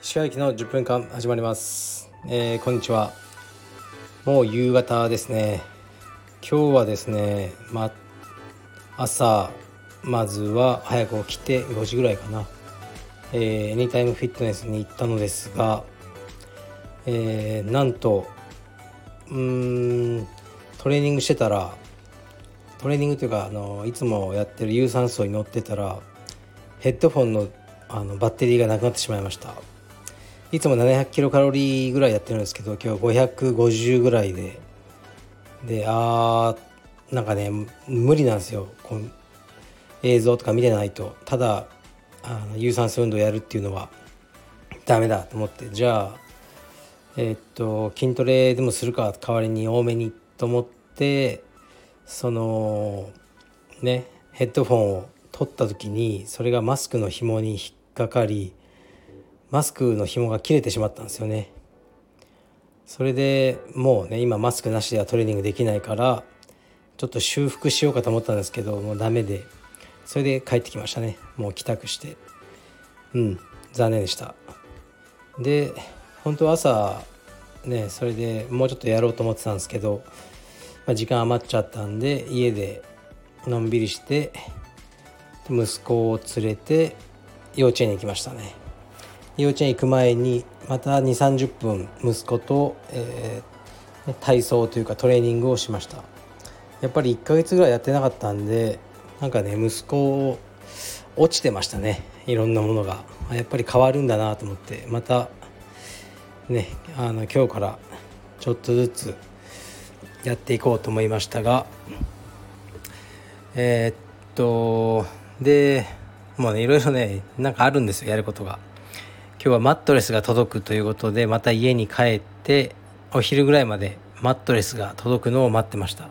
石川駅の10分間始まります、えー、こんにちは。もう夕方ですね。今日はですねま朝まずは早く起きて5時ぐらいかな、えー、エニタイムフィットネスに行ったのですが、えー、なんとうーんトレーニングしてたらトレーニングというかあのいつもやってる有酸素に乗ってたらヘッドフォンのあのバッテリーがなくなってしまいました。いつも700キロカロリーぐらいやってるんですけど今日550ぐらいで。であーなんかね無理なんですよ。この映像とか見てないと。ただあの有酸素運動やるっていうのはダメだと思って。じゃあえー、っと筋トレでもするか代わりに多めにと思ってそのねヘッドフォンを取った時にそれがマスクの紐に引っかかりマスクの紐が切れてしまったんですよね。それでもうね今マスクなしではトレーニングできないからちょっと修復しようかと思ったんですけどもうダメでそれで帰ってきましたね。もう帰宅して。うん残念でした。で本当朝ねそれでもうちょっとやろうと思ってたんですけど、まあ、時間余っちゃったんで家でのんびりして息子を連れて幼稚園に行きましたね。幼稚園行く前にまた2 3 0分息子と、えー、体操というかトレーニングをしました。やっぱり1ヶ月ぐらいやってなかったんでなんかね息子落ちてましたね。いろんなものが。やっぱり変わるんだなと思ってまたねあの今日からちょっとずつやっていこうと思いましたがえー、っとでもうねいろいろねなんかあるんですよやることが。今日はマットレスが届くということでまた家に帰ってお昼ぐらいまでマットレスが届くのを待ってました。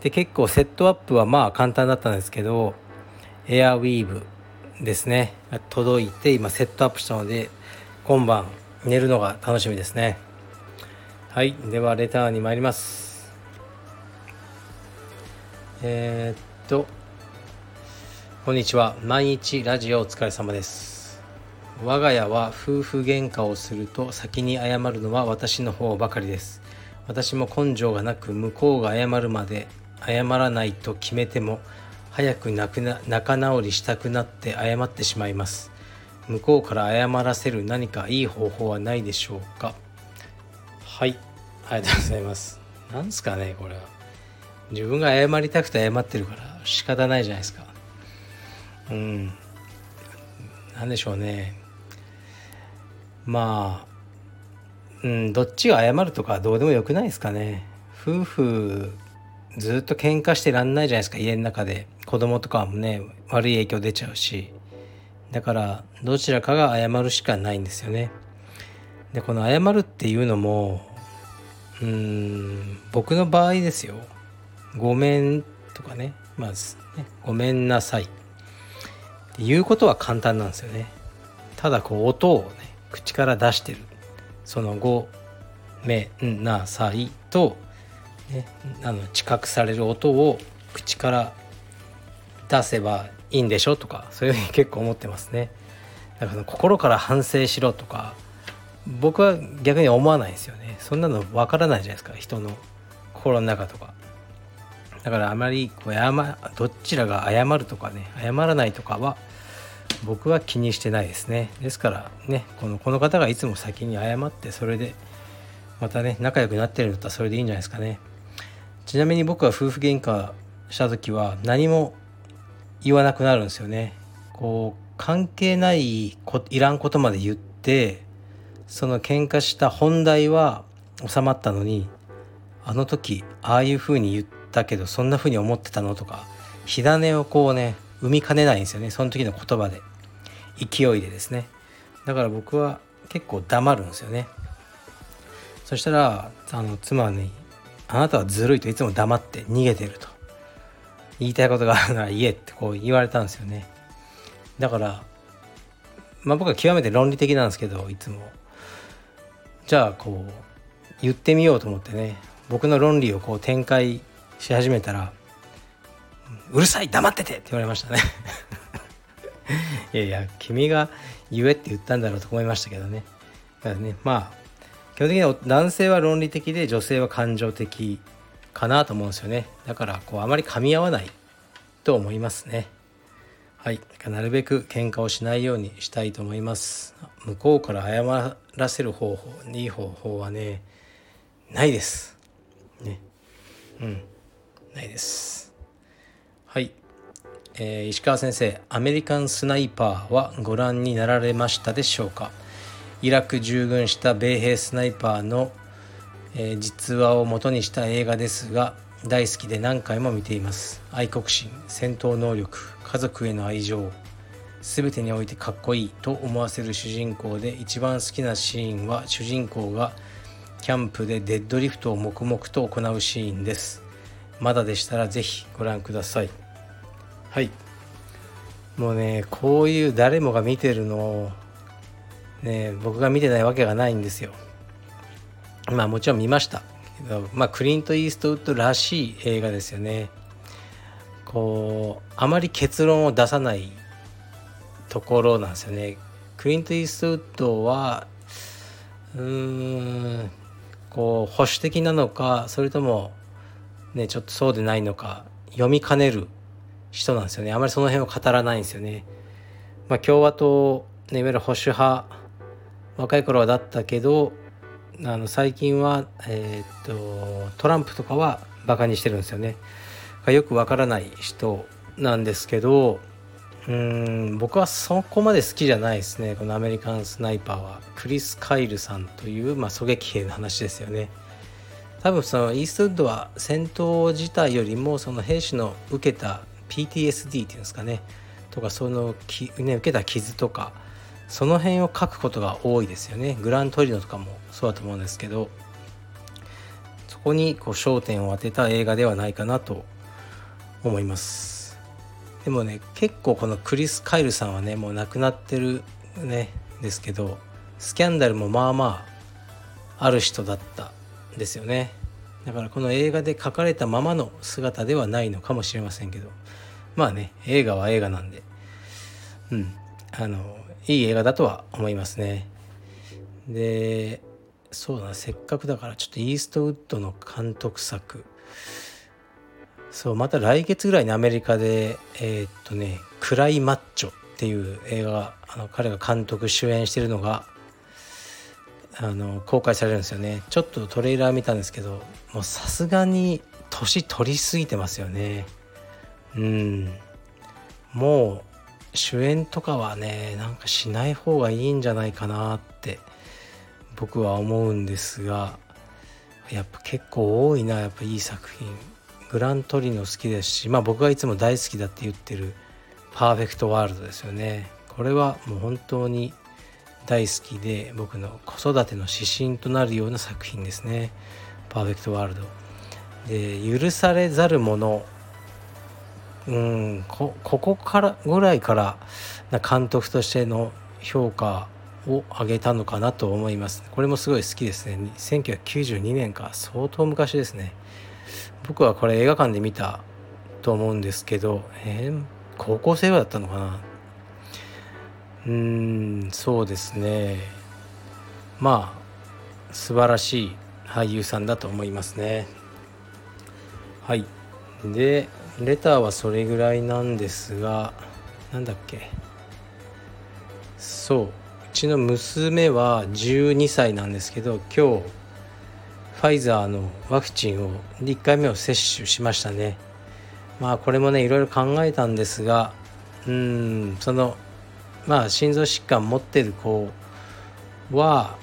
で結構セットアップはまあ簡単だったんですけどエアウィーブですね届いて今セットアップしたので今晩寝るのが楽しみですね。はいではレターに参ります。えー、っとこんにちは。毎日ラジオお疲れ様です。我が家は夫婦喧嘩をすると先に謝るのは私の方ばかりです。私も根性がなく向こうが謝るまで謝らないと決めても早く仲直りしたくなって謝ってしまいます。向こうから謝らせる何かいい方法はないでしょうか？はいありがとうございます。なんすかねこれは。自分が謝りたくて謝ってるから仕方ないじゃないですか。うん。何でしょうね。まあ、うん、どっちが謝るとかどうでもよくないですかね。夫婦ずっと喧嘩してらんないじゃないですか家の中で。子供とかもね悪い影響出ちゃうし。だからどちらかが謝るしかないんですよね。でこの謝るっていうのもうん僕の場合ですよ。ごめんとかねまずねごめんなさいっていうことは簡単なんですよねただこう音をね口から出してるその「ごめんなさい」と、ね、あの知覚される音を口から出せばいいんでしょとかそういうふうに結構思ってますね。だから心から反省しろとか僕は逆に思わないですよね。そんなのわからないじゃないですか人の心の中とか。だからあまりこう謝どちらが謝るとかね謝らないとかは僕は気にしてないですね。ですからねこのこの方がいつも先に謝ってそれでまたね仲良くなってるんだったらそれでいいんじゃないですかね。ちなみに僕は夫婦喧嘩した時は何も言わなくなるんですよね。こう関係ないこいらんことまで言ってその喧嘩した本題は収まったのにあの時ああいうふうに言ったけどそんなふうに思ってたのとか火種をこうね生みかねないんですよね。その時の言葉で。勢いでですね。だから僕は結構黙るんですよね。そしたらあの妻に「あなたはずるいといつも黙って逃げてる」と。言いたいことがあるなら言えってこう言われたんですよね。だからまあ僕は極めて論理的なんですけどいつも。じゃあこう言ってみようと思ってね僕の論理をこう展開し始めたら「うるさい黙ってて!」って言われましたね。いやいや君が言えって言ったんだろうと思いましたけどね。だからねまあ基本的には男性は論理的で女性は感情的かなと思うんですよね。だからこうあまり噛み合わないと思いますね。はい。なるべく喧嘩をしないようにしたいと思います。向こうから謝らせる方法いい方法はねないです。ね。うん。ないです。はい。えー、石川先生アメリカンスナイパーはご覧になられましたでしょうか？イラク従軍した米兵スナイパーの、えー、実話を元にした映画ですが大好きで何回も見ています。愛国心戦闘能力家族への愛情全てにおいてかっこいいと思わせる主人公で一番好きなシーンは主人公がキャンプでデッドリフトを黙々と行うシーンです。まだでしたら是非ご覧ください。はい。もうねこういう誰もが見てるのをね僕が見てないわけがないんですよ。まあもちろん見ました。けどまあクリント・イーストウッドらしい映画ですよね。こうあまり結論を出さないところなんですよね。クリント・イーストウッドはうーんこう保守的なのかそれともねちょっとそうでないのか読みかねる人なんですよねあまりその辺を語らないんですよね。まあ、共和党、ね、いわゆる保守派若い頃はだったけどあの最近は、えー、っとトランプとかはバカにしてるんですよね。よくわからない人なんですけどうん僕はそこまで好きじゃないですねこのアメリカンスナイパーはクリス・カイルさんという、まあ、狙撃兵の話ですよね。多分そのイーストウッドは戦闘自体よりもその兵士の受けた PTSD っていうんですかね。とかそのき、ね、受けた傷とかその辺を書くことが多いですよね。グラントリノとかもそうだと思うんですけど。そこにこう焦点を当てた映画ではないかなと思います。でもね結構このクリス・カイルさんはねもう亡くなってるねですけどスキャンダルもまあまあある人だった。ですよね。だからこの映画で描かれたままの姿ではないのかもしれませんけど。まあね映画は映画なんで。うん。あのいい映画だとは思いますね。でそうだせっかくだからちょっとイーストウッドの監督作。そうまた来月ぐらいにアメリカでえー、っとね「クライマッチョ」っていう映画あの彼が監督主演してるのがあの公開されるんですよね。ちょっとトレーラー見たんですけどもうさすがに年取りすぎてますよね。うん。もう主演とかはねなんかしない方がいいんじゃないかなって僕は思うんですがやっぱ結構多いなやっぱいい作品。グラントリノ好きですしまあ僕がいつも大好きだって言ってるパーフェクトワールドですよね。これはもう本当に大好きで僕の子育ての指針となるような作品ですね。パーフェクトワールド。で許されざるもの。うんここからぐらいからな監督としての評価を上げたのかなと思います。これもすごい好きですね。1992年か。相当昔ですね。僕はこれ映画館で見たと思うんですけどえー、高校生だったのかな。うんそうですね。まあ素晴らしい俳優さんだと思いますね。はい。でレターはそれぐらいなんですがなんだっけ。そう。うちの娘は12歳なんですけど今日ファイザーのワクチンを1回目を接種しましたね。まあこれもねいろいろ考えたんですがうんそのまあ、心臓疾患持ってる子は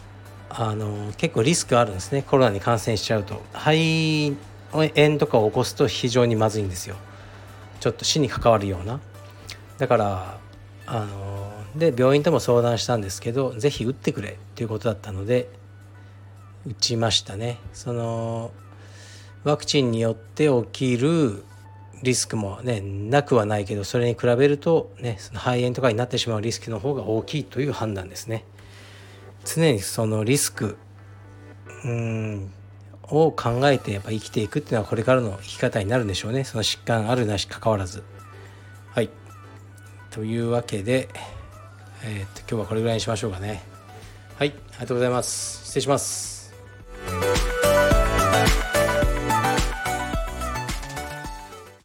あの結構リスクあるんですね。コロナに感染しちゃうと。肺炎とかを起こすと非常にまずいんですよ。ちょっと死に関わるような。だからあので病院とも相談したんですけど是非打ってくれっていうことだったので打ちましたね。そのワクチンによって起きるリスクもねなくはないけどそれに比べるとねその肺炎とかになってしまうリスクの方が大きいという判断ですね。常にそのリスクうんを考えてやっぱ生きていくっていうのはこれからの生き方になるんでしょうね。その疾患あるなし関わらず。はい。というわけで、えー、っと今日はこれぐらいにしましょうかね。はい。ありがとうございます。失礼します。